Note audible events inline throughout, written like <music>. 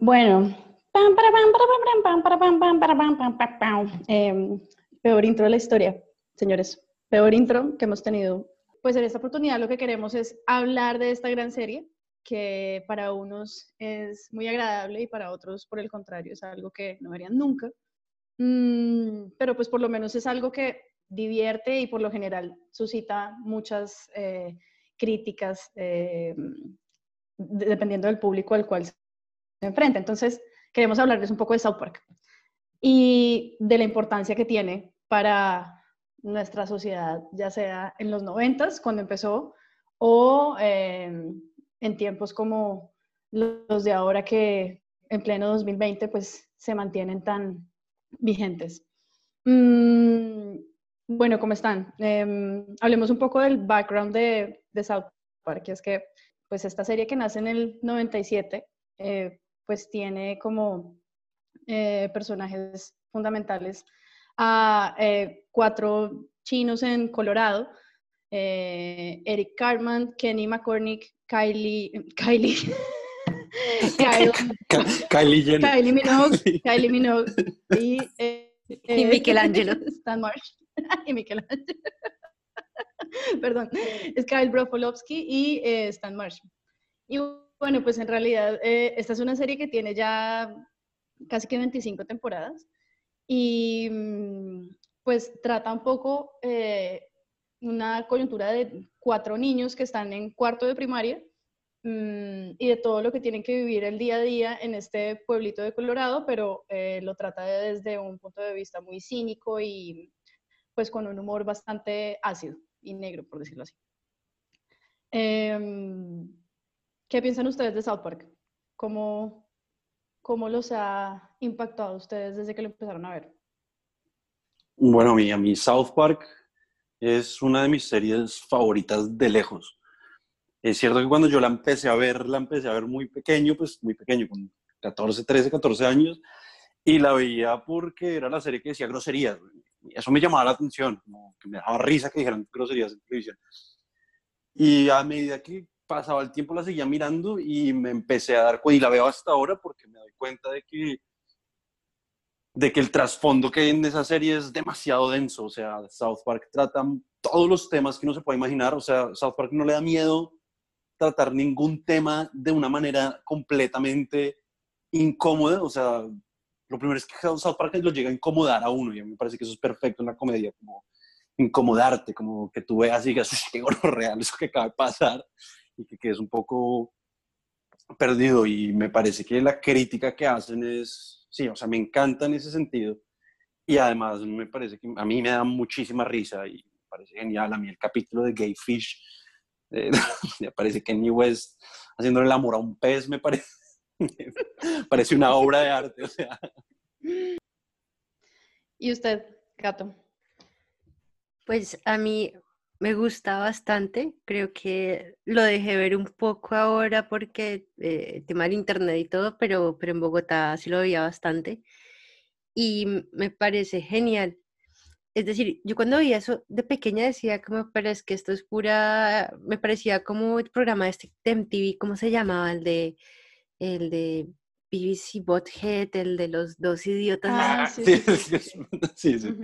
Bueno. Em, peor intro de la historia, señores. Peor intro que hemos tenido. Pues en esta oportunidad lo que queremos es hablar de esta gran serie que para unos es muy agradable y para otros, por el contrario, es algo que no verían nunca. Mm, pero pues por lo menos es algo que divierte y por lo general suscita muchas eh, críticas eh, dependiendo del público al cual se enfrenta. Entonces, queremos hablarles un poco de South Park y de la importancia que tiene para nuestra sociedad, ya sea en los noventas, cuando empezó, o eh, en tiempos como los de ahora que en pleno 2020 pues se mantienen tan vigentes. Mm, bueno, ¿cómo están? Em, hablemos un poco del background de, de, South Park, que es que pues esta serie que nace en el 97 eh, pues tiene como eh, personajes fundamentales a eh, cuatro chinos en Colorado, Eric Cartman, Kenny McCormick, Kylie, <laughs> Kylie, <laughs> Kylie, Jenner. Kylie Minogue, <laughs> Kylie Minogue y, eh, y Michelangelo. Stan Marsh y Michelangelo. Perdón, es Kyle Broflovsky y eh, Stan Marsh. Y bueno, pues en realidad eh, esta es una serie que tiene ya casi que 25 temporadas y mm, pues trata un poco eh, una coyuntura de cuatro niños que están en cuarto de primaria mm, y de todo lo que tienen que vivir el día a día en este pueblito de Colorado, pero eh, lo trata desde un punto de vista muy cínico y pues con un humor bastante ácido y negro, por decirlo así. Em, ¿Qué piensan ustedes de South Park? ¿Cómo, ¿Cómo los ha impactado a ustedes desde que lo empezaron a ver? Bueno, a mí, a mí South Park es una de mis series favoritas de lejos. Es cierto que cuando yo la empecé a ver, la empecé a ver muy pequeño, pues muy pequeño, con 14, 13, 14 años, y la veía porque era la serie que decía groserías. Eso me llamaba la atención, como que me daba risa que dijeran groserías en televisión. Y a medida que pasaba el tiempo la seguía mirando y me empecé a dar cuenta, y la veo hasta ahora porque me doy cuenta de que de que el trasfondo que hay en esa serie es demasiado denso. O sea, South Park trata todos los temas que uno se puede imaginar. O sea, South Park no le da miedo tratar ningún tema de una manera completamente incómoda. O sea, lo primero es que South Park lo llega a incomodar a uno y a mí me parece que eso es perfecto en la comedia, como incomodarte, como que tú veas y digas, qué real eso que acaba de pasar y que quedes un poco perdido. Y me parece que la crítica que hacen es sí, o sea, me encanta en ese sentido. Y además me parece que a mí me da muchísima risa y me parece genial. A mí el capítulo de Gay Fish, eh, <laughs> me parece que Kenny West haciendo el amor a un pez, me parece, <laughs> parece una obra de arte. O sea. ¿Y usted, Gato? Pues a mí me gusta bastante, creo que lo dejé ver un poco ahora porque eh, tema del internet y todo, pero, pero en Bogotá sí lo veía bastante y me parece genial. Es decir, yo cuando veía eso de pequeña decía como, pero es que esto es pura, me parecía como el programa de este de MTV, ¿cómo se llamaba? El de, el de BBC Bothead, el de los dos idiotas. Ah, <laughs> sí, sí, sí, <laughs> sí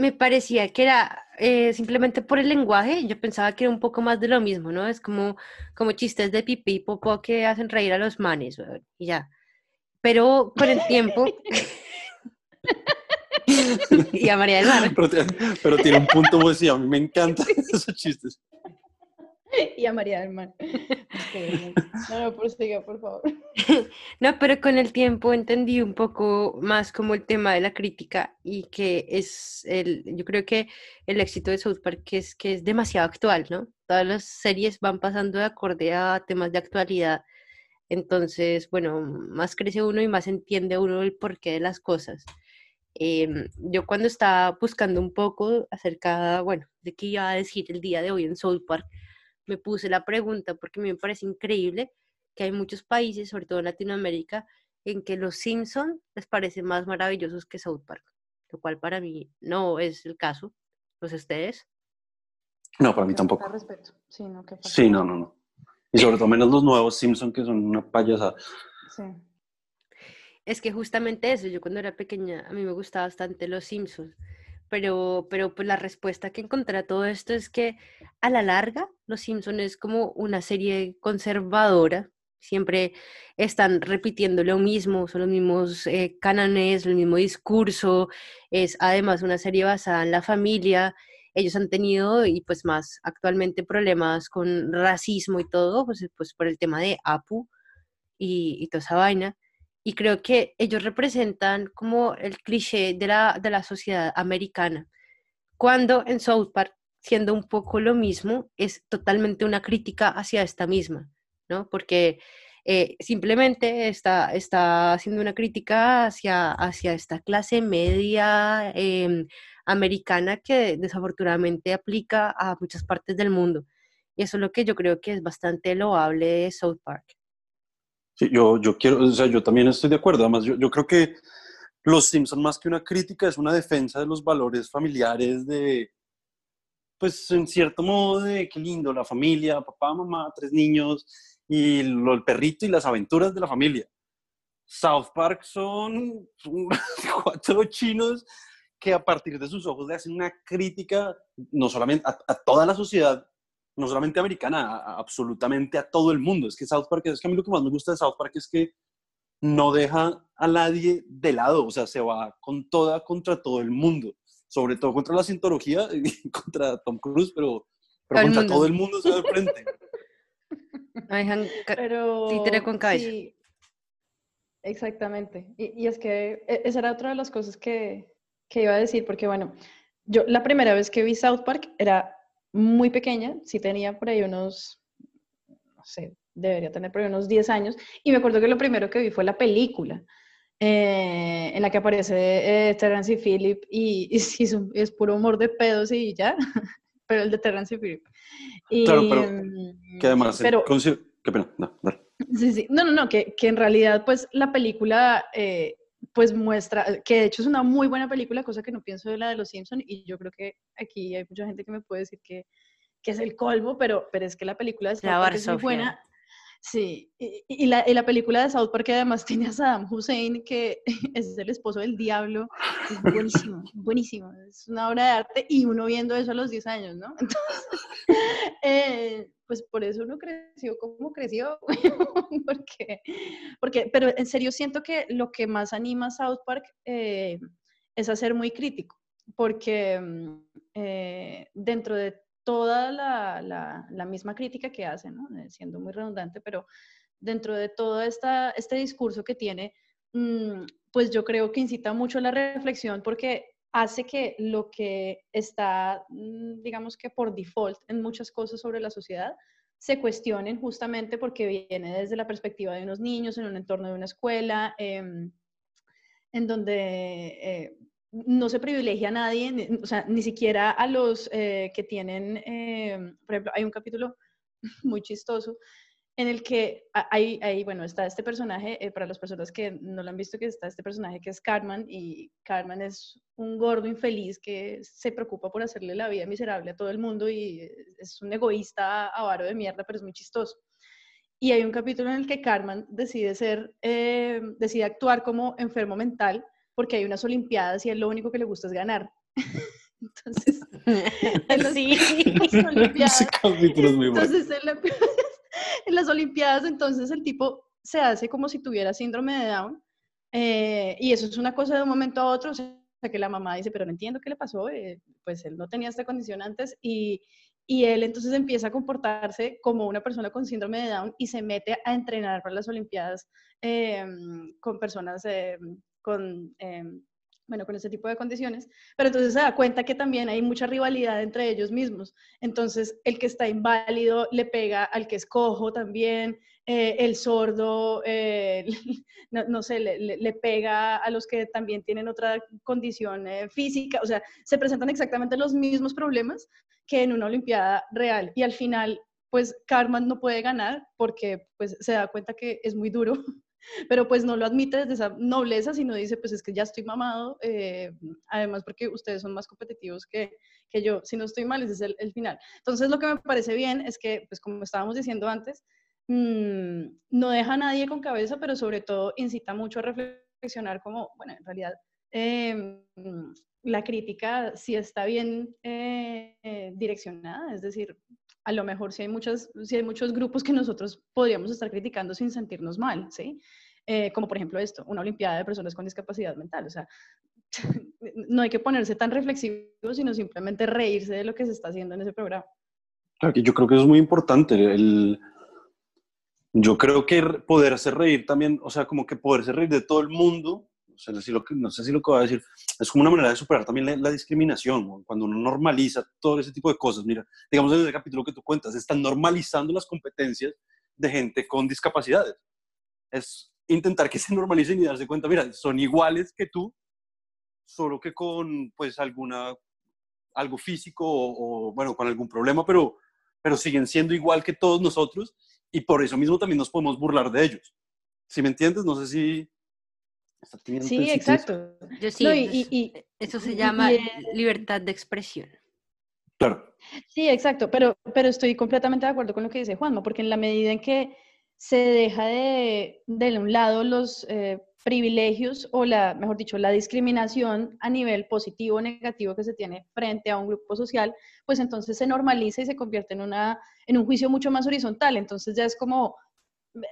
me parecía que era eh, simplemente por el lenguaje, yo pensaba que era un poco más de lo mismo, ¿no? Es como, como chistes de pipí y popó que hacen reír a los manes, y ya. Pero con el tiempo... <laughs> y a María del Mar. Pero, tiene un punto muy sí, a mí me encantan <laughs> esos chistes. <laughs> y a María del Mar. <laughs> No, no, prosiga, por favor. <laughs> No, pero con el tiempo entendí un poco más como el tema de la crítica y que es el, yo creo que el éxito de South Park es que es demasiado actual, ¿no? Todas las series van pasando de acorde a temas de actualidad. Entonces, bueno, más crece uno y más entiende uno el porqué de las cosas. Em, yo cuando estaba buscando un poco acerca, bueno, de qué iba a decir el día de hoy en South Park, me puse la pregunta porque a mí me parece increíble que hay muchos países, sobre todo en Latinoamérica, en que los Simpsons les parecen más maravillosos que South Park, lo cual para mí no es el caso. ¿Los ustedes? No, para mí tampoco. Respeto. Sí, no, sí, no, no, no. Y sobre todo menos los nuevos Simpsons que son una payasada. Sí. es que justamente eso, yo cuando era pequeña, a mí me gustaba bastante Los Simpsons, pero, pero pues la respuesta que encontré a todo esto es que a la larga Los Simpsons es como una serie conservadora, siempre están repitiendo lo mismo, son los mismos eh, el mismo discurso, es además una serie basada en la familia, ellos han tenido y pues más actualmente problemas con racismo y todo, pues, pues por el tema de APU y, y toda esa vaina. Y creo que ellos representan como el cliché de la, de la sociedad americana, cuando en South Park, siendo un poco lo mismo, es totalmente una crítica hacia esta misma, ¿no? Porque eh, simplemente está, está haciendo una crítica hacia, hacia esta clase media em, americana que desafortunadamente aplica a muchas partes del mundo. Y eso es lo que yo creo que es bastante loable de South Park. Sí, yo, yo quiero, o sea, yo también estoy de acuerdo. Además, yo, yo creo que Los Simpson más que una crítica es una defensa de los valores familiares de, pues en cierto modo de qué lindo, la familia, papá, mamá, tres niños y lo, el perrito y las aventuras de la familia. South Park son, <laughs> cuatro chinos que a partir de sus ojos le hacen una crítica no solamente a, a toda la sociedad, no solamente americana, a, absolutamente a todo el mundo. Es que South Park, es que a mí lo que más me gusta de South Park es que no deja a nadie de lado, o sea, se va con toda contra todo el mundo, sobre todo contra la cientología <laughs> y contra Tom Cruise, pero, pero contra todo el mundo se va de frente. <laughs> pero, títere con cabeza. Sí, exactamente. Y, y, es que e, esa era otra de las cosas que, que iba a decir, porque bueno, yo la primera vez que vi South Park era muy pequeña, sí tenía por ahí unos, no sé, debería tener por ahí unos 10 años, y me acuerdo que lo primero que vi fue la película. Eh, en la que aparece eh, Terrence y Philip y, y <laughs> sí, es, es, puro humor de pedos y ya, <laughs> pero el de Terrence y Philip. Y, claro, pero que además, pero, qué pena, no, dale. Sí, sí, no, no, no, que, que en realidad pues la película eh, pues muestra, eh, que de hecho es una muy buena película, cosa que no pienso de la de Los Simpson y yo creo que aquí hay mucha gente que me puede decir que, que es el colmo, pero, pero es que la película de South Park es muy buena. Sí, y, y, la, y, la, película de South Park además <laughs> tiene a Saddam Hussein, que <laughs> es el esposo del diablo, es buenísimo, <laughs> buenísimo, es una obra de arte y uno viendo eso a los 10 años, ¿no? Entonces, eh, pues por eso uno creció como creció, <laughs> porque, porque, pero en serio siento que lo que más anima a South Park eh, es a ser muy crítico, porque mm, eh, dentro de toda la, la, misma crítica que hace. Eh, siendo muy redundante, pero dentro de todo esta, este discurso que tiene, mmm, pues yo creo que incita mucho a la reflexión porque hace que lo que está, mm, digamos que por default en muchas cosas sobre la sociedad, se cuestionen justamente porque viene desde la perspectiva de unos niños en un entorno de una escuela, eh, en donde eh, no se privilegia a nadie, o sea, ni siquiera a los eh, que tienen, eh, por ejemplo, hay un capítulo <laughs> muy chistoso en el que hay, hay bueno, está este personaje, eh, para las personas que no lo han visto, que está este personaje que es Cartman, y Cartman es un gordo infeliz que se preocupa por hacerle la vida miserable a todo el mundo y es un egoísta avaro de mierda, pero es muy chistoso. Y hay un capítulo en el que Cartman decide ser, eh, decide actuar como enfermo mental porque hay unas olimpiadas y él lo único que le gusta es ganar. <laughs> Entonces, <laughs> <laughs> en las, sí. en olimpiadas, Ese capítulo es muy bueno. entonces en, la- <laughs> en las Olimpiadas, entonces el tipo se hace como si tuviera síndrome de Down. eh, y eso es una cosa de un momento a otro. O sea, que la mamá dice, pero no entiendo qué le pasó. eh, pues él no tenía esta condición antes. Y, y él entonces empieza a comportarse como una persona con síndrome de Down y se mete a entrenar para las Olimpiadas eh, con personas eh, con. Bueno, con ese tipo de condiciones, pero entonces se da cuenta que también hay mucha rivalidad entre ellos mismos. Entonces, el que está inválido le pega al que es cojo también, eh, el sordo, eh, <laughs> no, no, sé, le, le, pega a los que también tienen otra condición eh, física, o sea, se presentan exactamente los mismos problemas que en una Olimpiada real. Y al final, pues, Carmen no puede ganar porque pues, se da cuenta que es muy duro <laughs> <laughs> pero pues no lo admite desde esa nobleza, sino dice, pues es que ya estoy mamado, eh, además porque ustedes son más competitivos que, que yo, si no estoy mal, ese es el, el, final. Entonces lo que me parece bien es que, pues como estábamos diciendo antes, mmm, no deja a nadie con cabeza, pero sobre todo incita mucho a reflexionar como, bueno, en realidad em, la crítica sí está bien eh, direccionada, es decir, a lo mejor si hay, muchas, si hay muchos grupos que nosotros podríamos estar criticando sin sentirnos mal, ¿sí? Eh, como por ejemplo esto, una Olimpiada de personas con discapacidad mental, o sea, <laughs> no hay que ponerse tan reflexivo, sino simplemente reírse de lo que se está haciendo en ese programa. yo creo que eso es muy importante. El, yo creo que poderse reír también, o sea, como que poderse reír de todo el mundo, no si lo no sé si lo que voy a decir, es como una manera de superar también la, discriminación, cuando uno normaliza todo ese tipo de cosas. Mira, digamos en ese capítulo que tú cuentas, están normalizando las competencias de gente con discapacidades. Es intentar que se normalicen y darse cuenta, mira, son iguales que tú, solo que con pues alguna, algo físico o, o bueno, con algún problema, pero, pero siguen siendo igual que todos nosotros y por eso mismo también nos podemos burlar de ellos. ¿Sí me entiendes? No sé si... Sí, exacto. Yo sí, y, eso se llama libertad de expresión. Claro. Sí, exacto, pero, pero estoy completamente de acuerdo con lo que dice Juanma, porque en la medida en que se deja de, de un lado los eh, privilegios o la, mejor dicho, la discriminación a nivel positivo o negativo que se tiene frente a un grupo social, pues entonces se normaliza y se convierte en, una, en un juicio mucho más horizontal. Entonces ya es como,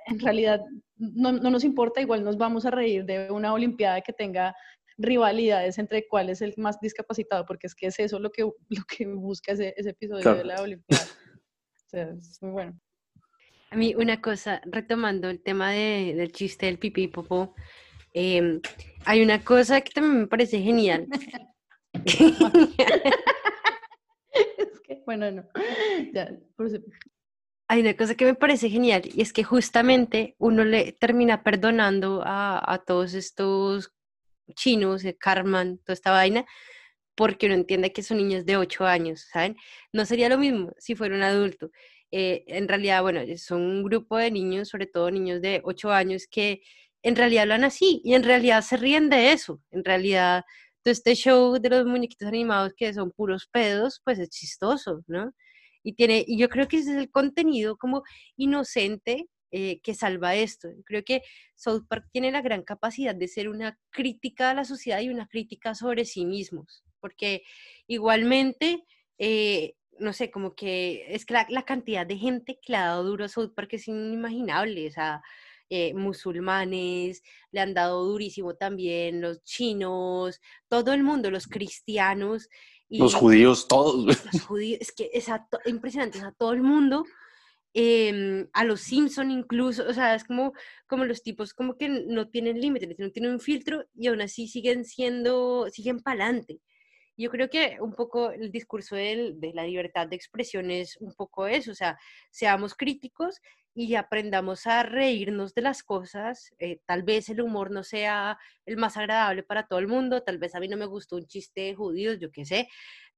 en realidad, no, no nos importa, igual nos vamos a reír de una Olimpiada que tenga rivalidades entre cuál es el más discapacitado, porque es que es eso lo que, <laughs> lo que busca ese, ese episodio de la Olimpiada. O sea, es muy bueno. A mí una cosa, retomando el tema de, del chiste del pipí y popó, em, hay una cosa que también me parece genial. <laughs> <laughs> es que, bueno, no. Ya, Hay una cosa que me parece genial y es que justamente uno le termina perdonando a, a todos estos chinos, el Carman, toda esta vaina, porque uno entiende que son niños de 8 años, ¿saben? No sería lo mismo si fuera un adulto. Eh, en realidad, bueno, son un grupo de niños, sobre todo niños de 8 años, que en realidad hablan así y en realidad se ríen de eso. En realidad, todo este show de los muñequitos animados que son puros pedos, pues es chistoso, ¿no? Y, tiene, y yo creo que ese es el contenido como inocente eh, que salva esto. Creo que South Park tiene la gran capacidad de ser una crítica a la sociedad y una crítica sobre sí mismos, porque igualmente eh, no sé, como que es que la, cantidad de gente que le ha dado duro a South Park es inimaginable, o sea, eh, musulmanes, le han dado durísimo también, los chinos, todo el mundo, los cristianos. Y, los judíos, todos. Los judíos, es que es impresionante, o sea, todo el mundo, em, a los Simpson incluso, o sea, es como, como los tipos como que no tienen límites, no tienen un filtro y aún así siguen siendo, siguen para adelante. Yo creo que un poco el discurso de la libertad de expresión es un poco eso, o sea, seamos críticos y aprendamos a reírnos de las cosas. Eh, tal vez el humor no sea el más agradable para todo el mundo, tal vez a mí no me gustó un chiste de yo qué sé,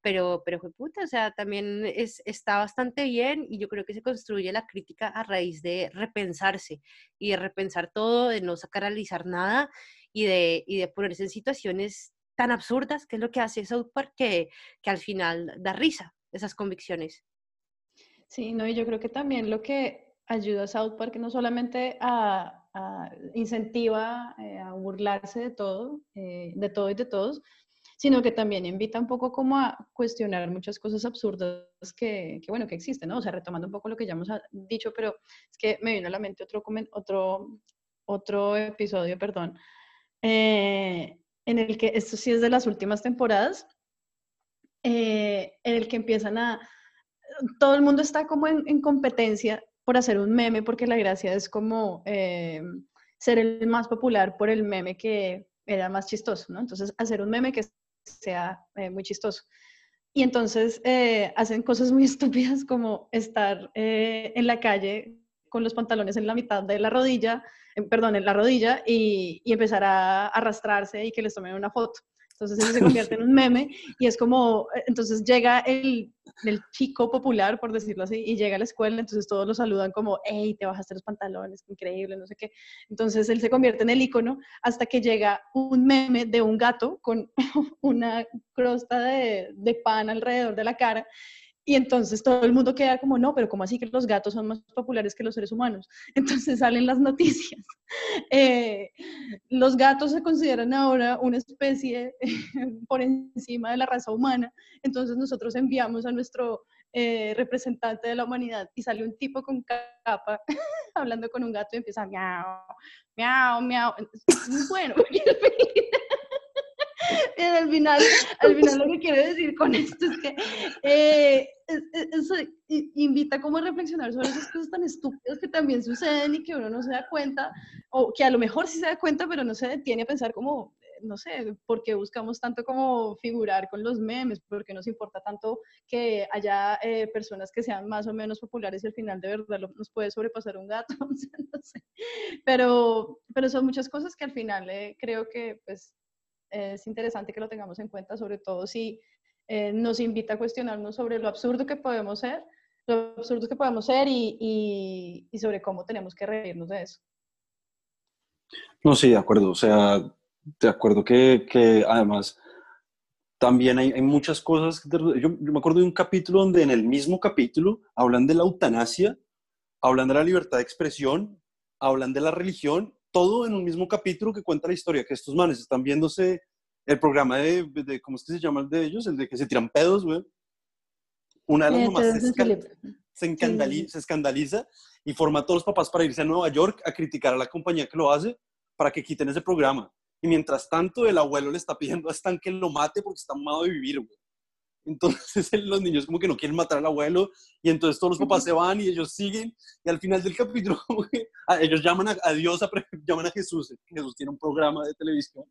pero, pero fue puta, o sea, también es, está bastante bien y yo creo que se construye la crítica a raíz de repensarse y de repensar todo, de no sacralizar nada y de, y de ponerse en situaciones tan absurdas, que es lo que hace South Park, que al final da risa esas convicciones. Sí, no, y yo creo que también lo que ayuda a South Park no solamente a, incentiva eh, a burlarse de todo, eh, de todo y de todos, sino que también invita un poco como a cuestionar muchas cosas absurdas que, que, bueno, que existen, ¿no? O sea, retomando un poco lo que ya hemos dicho, pero es que me vino a la mente otro, otro, otro episodio, perdón, eh, en el que, esto sí es de las últimas temporadas, eh, en el que empiezan a, todo el mundo está como en, competencia por hacer un meme, porque la gracia es como eh, ser el más popular por el meme que era más chistoso, ¿no? Entonces, hacer un meme que sea eh, muy chistoso. Y entonces hacen cosas muy <laughs> estúpidas como estar en la calle con los pantalones en la mitad de la rodilla, perdón, en la rodilla y, y, empezar a arrastrarse y que les tomen una foto. Entonces eso se convierte en un meme y es como, eh, entonces llega el, el, chico popular, por decirlo así, y llega a la escuela, entonces todos lo saludan como, hey, te bajaste los pantalones, increíble, no sé qué. Entonces él se convierte en el icono hasta que llega un meme de un gato con <laughs> una crosta de, de pan alrededor de la cara Y entonces todo el mundo queda como, no, pero ¿cómo así que los gatos son más populares que los seres humanos? <laughs> Entonces salen las noticias. <laughs> Eh, los gatos se consideran ahora una especie <laughs> por encima de la raza humana. Entonces nosotros enviamos a nuestro eh, representante de la humanidad y sale un tipo con capa hablando con un gato y empieza miau, miau, miau. Bueno. Al final, al final lo que quiero decir con esto es que eh, invita como a reflexionar sobre esas cosas tan estúpidas que también suceden y que uno no se da cuenta, o que a lo mejor sí se da cuenta, pero no se detiene a pensar como, no sé, por qué buscamos tanto como figurar con los memes, por qué nos importa tanto que haya eh, personas que sean más o menos populares y al final de verdad nos puede sobrepasar un gato, <laughs> no sé. Pero, pero son muchas cosas que al final eh, creo que pues es interesante que lo tengamos en cuenta, sobre todo si eh, nos invita a cuestionarnos sobre lo absurdo que podemos ser, lo absurdo que podemos ser y, y, sobre cómo tenemos que reírnos de eso. No, sí, de acuerdo. O sea, de acuerdo que, que además también hay, hay muchas cosas. Yo, yo, me acuerdo de un capítulo donde en el mismo capítulo hablan de la eutanasia, hablan de la libertad de expresión, hablan de la religión todo en un mismo capítulo que cuenta la historia, que estos manes están viéndose el programa de, de ¿cómo es que se llama el de ellos? El de que se tiran pedos, güey. Una de las mamás se, escandaliza, se, escandaliza y forma a todos los papás para irse a Nueva York a criticar a la compañía que lo hace para que quiten ese programa. Y mientras tanto, el abuelo le está pidiendo a Stan que lo mate porque está amado de vivir, güey. Entonces <laughs> los niños como que no quieren matar al abuelo y entonces todos los papás se van y ellos siguen y al final del <laughs> capítulo ah, ellos llaman a, Dios, a, <laughs> llaman a Jesús, Jesús tiene un programa de televisión.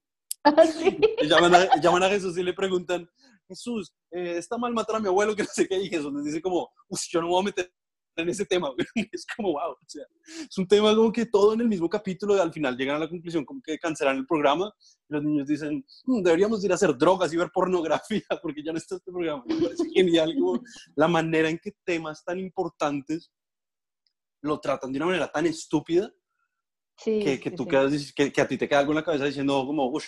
¿Ah, sí? llaman, a, llaman, a, Jesús y le preguntan, Jesús, eh, ¿está mal matar a mi abuelo? Que no sé qué. Y Jesús les dice como, yo no me voy a meter en ese tema, <laughs> Es como, wow, o sea, es un tema como que todo en el mismo capítulo al final llegan a la conclusión como que cancelan el programa y los niños dicen, mm, deberíamos ir a hacer drogas y ver pornografía <laughs> porque ya no está este programa. Me parece genial como la manera en que temas tan importantes lo tratan de una manera tan estúpida que, que tú Quedas, que, que, a ti te queda algo en la cabeza diciendo como, uff,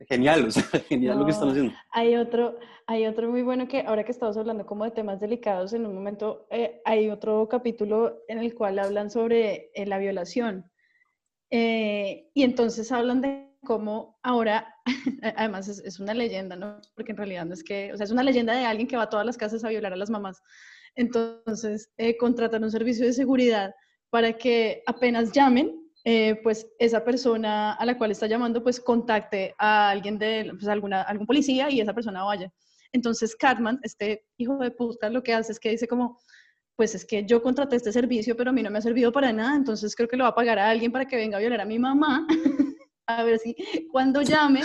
Genial, o sea, <laughs> genial lo que están haciendo. Hay otro, hay otro muy bueno que ahora que estamos hablando como de temas delicados, en un momento eh, hay otro capítulo en el cual hablan sobre eh, la violación. Eh, y entonces hablan de cómo ahora, <laughs> además es, es, una leyenda, ¿no? Porque en realidad no es que, o sea, es una leyenda de alguien que va a todas las casas a violar a las mamás. Entonces, contratan un servicio de seguridad para que apenas llamen, eh, pues esa persona a la cual está llamando, pues contacte a alguien de, pues alguna, algún policía y esa persona vaya. Entonces Cartman, este hijo de puta, lo que hace es que dice como, pues es que yo contraté este servicio, pero a mí no me ha servido para nada, entonces creo que lo va a pagar a alguien para que venga a violar a mi mamá. <laughs> a ver si cuando llame,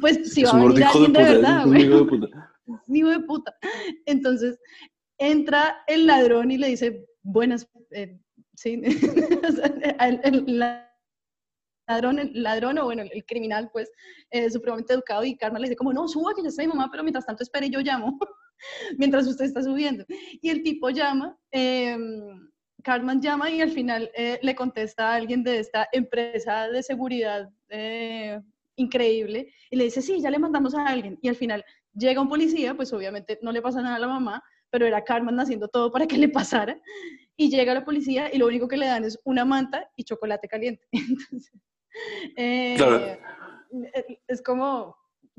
pues si va a venir alguien de, verdad, güey. Hijo de puta. <laughs> hijo de puta. Entonces entra el ladrón y le dice, buenas, eh, ¿sí? <laughs> el, ladrón, el ladrón o bueno, el criminal, pues, es supremamente educado y Carmen le dice como, no, suba que ya está mi mamá, pero mientras tanto espere yo llamo, <laughs> mientras usted está subiendo. Y el tipo llama, eh, Carmen llama y al final eh, le contesta a alguien de esta empresa de seguridad eh, increíble y le dice, sí, ya le mandamos a alguien. Y al final llega un policía, pues obviamente no le pasa nada a la mamá, pero era Carmen haciendo todo para que le pasara y llega la policía y lo único que le dan es una manta y chocolate caliente. <laughs> Entonces, eh, es como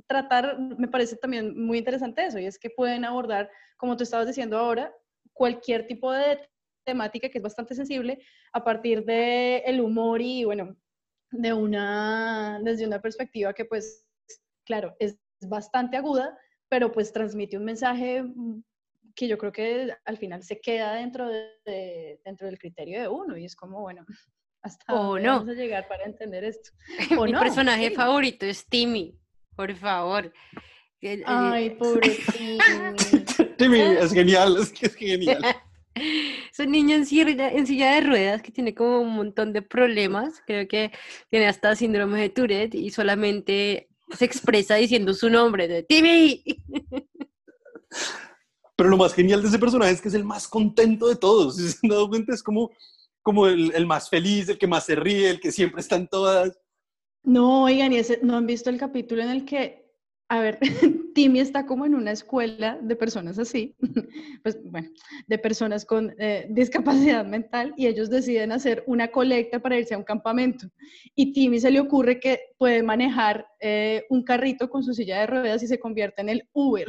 tratar, me parece también muy interesante eso, y es que pueden abordar, como tú estabas diciendo ahora, cualquier tipo de temática que es bastante sensible a partir del el humor y, bueno, de una, desde una perspectiva que, pues, claro, es bastante aguda, pero pues transmite un mensaje que yo creo que al final se queda dentro, de, dentro del criterio de uno y es como, bueno, <laughs> hasta dónde no. vamos a llegar para entender esto. <laughs> Mi personaje favorito es Timmy, por favor. Ay, pobre <laughs> Timmy. Timmy es genial, es que es genial. Es un niño en silla, en silla de ruedas que tiene como un montón de problemas. Creo que tiene hasta síndrome de Tourette y solamente se expresa diciendo su nombre de Timmy. Pero lo más genial de ese personaje es que es el más contento de todos. <laughs> Si se han dado cuenta, es como, como el, el, más feliz, el que más se ríe, el que siempre está en todas. No, oigan, y ese, ¿no han visto el capítulo en el que, a ver, <laughs> Timmy está como en una escuela de personas así, <laughs> pues bueno, de personas con eh, discapacidad mental y ellos deciden hacer una colecta para irse a un campamento. Y Timmy se le ocurre que puede manejar eh, un carrito con su silla de ruedas y se convierte en el Uber.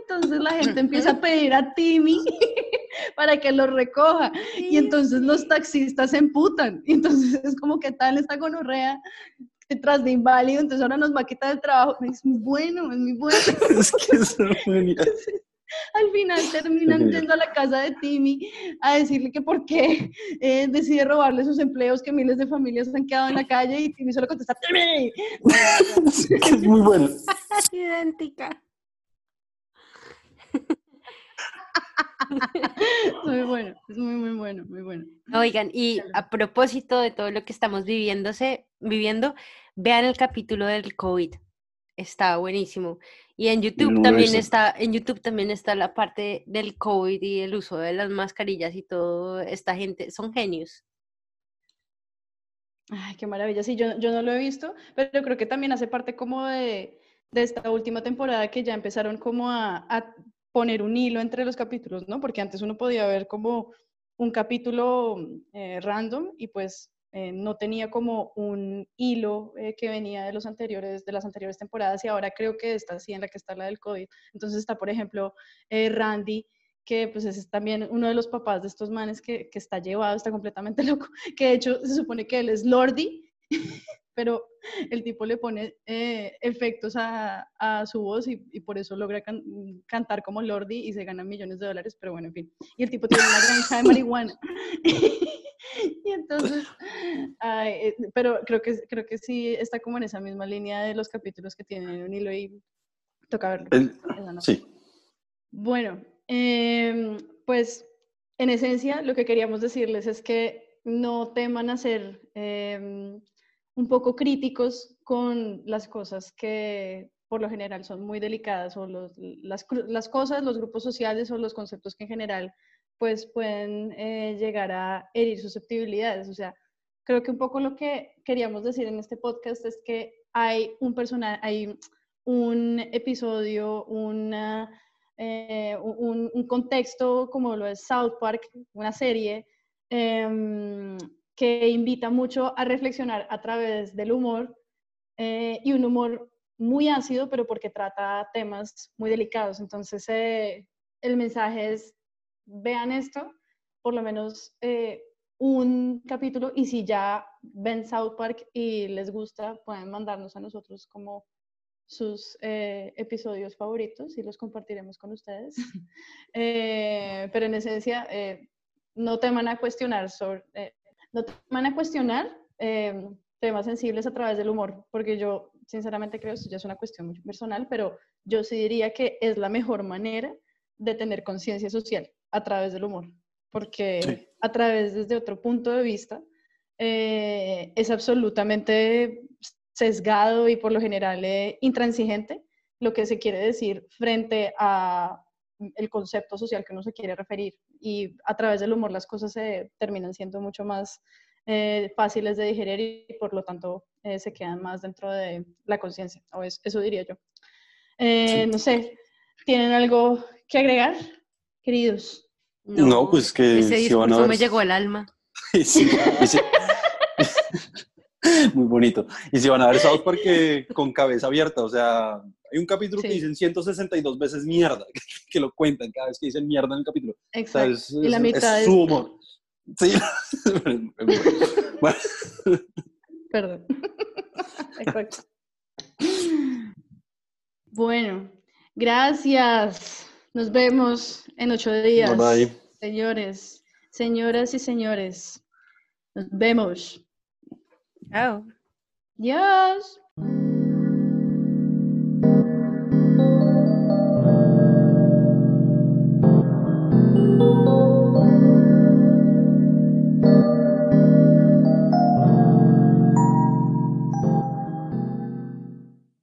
Entonces la gente <laughs> empieza a pedir a Timmy <laughs> para que lo recoja. Y entonces los taxistas se emputan. Y <laughs> entonces es como que tal esta gonorrea detrás de inválido, entonces ahora nos va a quitar el trabajo. Es muy bueno, es muy bueno. es que es Al final terminan yendo a la casa de Timmy a decirle que por qué eh, decide robarle sus empleos, que miles de familias han quedado en la calle y Timmy solo contesta, ¡Timmy! es muy bueno. Idéntica. Muy bueno, es muy, muy bueno, muy bueno. Oigan, y a propósito de todo lo que estamos viviéndose, viviendo, vean el capítulo del COVID. Está buenísimo. Y en YouTube también está, en YouTube también está la parte del COVID y el uso de las mascarillas y todo. Esta gente son genios. Ay, qué maravilla. Sí, yo, yo no lo he visto, pero creo que también hace parte como de, de esta última temporada que ya empezaron como a, a poner un hilo entre los capítulos, ¿no? Porque antes uno podía ver como un capítulo eh, random y pues eh, no tenía como un hilo eh, que venía de los anteriores, de las anteriores temporadas y ahora creo que está así en la que está la del COVID. Entonces está, por ejemplo, Randy, que pues es también uno de los papás de estos manes que, que está llevado, está completamente <laughs> loco, que de hecho se supone que él es Lordi <laughs> pero el tipo le pone eh, efectos a, a, su voz y, y por eso logra cantar como Lordi y se ganan millones de dólares, pero bueno, en fin. Y el tipo tiene una granja de marihuana. <laughs> y entonces, eh, pero creo que, creo que sí está como en esa misma línea de los capítulos que tienen un hilo y toca verlo. sí. Bueno, em, pues en esencia lo que queríamos decirles es que no teman hacer... Eh, un poco críticos con las cosas que por lo general son muy delicadas o los, las, las, cosas, los grupos sociales o los conceptos que en general pues pueden eh, llegar a herir susceptibilidades. O sea, creo que un poco lo que queríamos decir en este podcast es que hay un personaje, hay un episodio, una, eh, un, un, contexto como lo es South Park, una serie, eh, que invita mucho a reflexionar a través del humor eh, y un humor muy ácido, pero porque trata temas muy delicados. Entonces, eh, el mensaje es, vean esto, por lo menos eh, un capítulo, y si ya ven South Park y les gusta, pueden mandarnos a nosotros como sus episodios favoritos y los compartiremos con ustedes. <laughs> pero en esencia, no teman a cuestionar sobre, no te van a cuestionar em, temas sensibles a través del humor, porque yo sinceramente creo, esto ya es una cuestión muy personal, pero yo sí diría que es la mejor manera de tener conciencia social a través del humor, porque a través desde otro punto de vista eh, es absolutamente sesgado y por lo general eh, intransigente lo que se quiere decir frente a el concepto social que uno se quiere referir y a través del humor las cosas se terminan siendo mucho más eh, fáciles de digerir y por lo tanto eh, se quedan más dentro de la conciencia, o eso diría yo. Eh, no sé, ¿tienen algo que agregar, queridos? No, pues que ese discurso me llegó al alma. <laughs> sí, <laughs> Muy bonito. Y si van a ver South Park <laughs> con cabeza abierta, o sea, hay un capítulo que dicen 162 veces mierda, <laughs> que, lo cuentan cada vez que dicen mierda en el capítulo. Exacto. y la mitad es, su humor. Sí. bueno. Perdón. Exacto. Bueno, gracias. Nos vemos en ocho días. Bye bye. Señores, señoras y señores, nos vemos. Oh. Yes.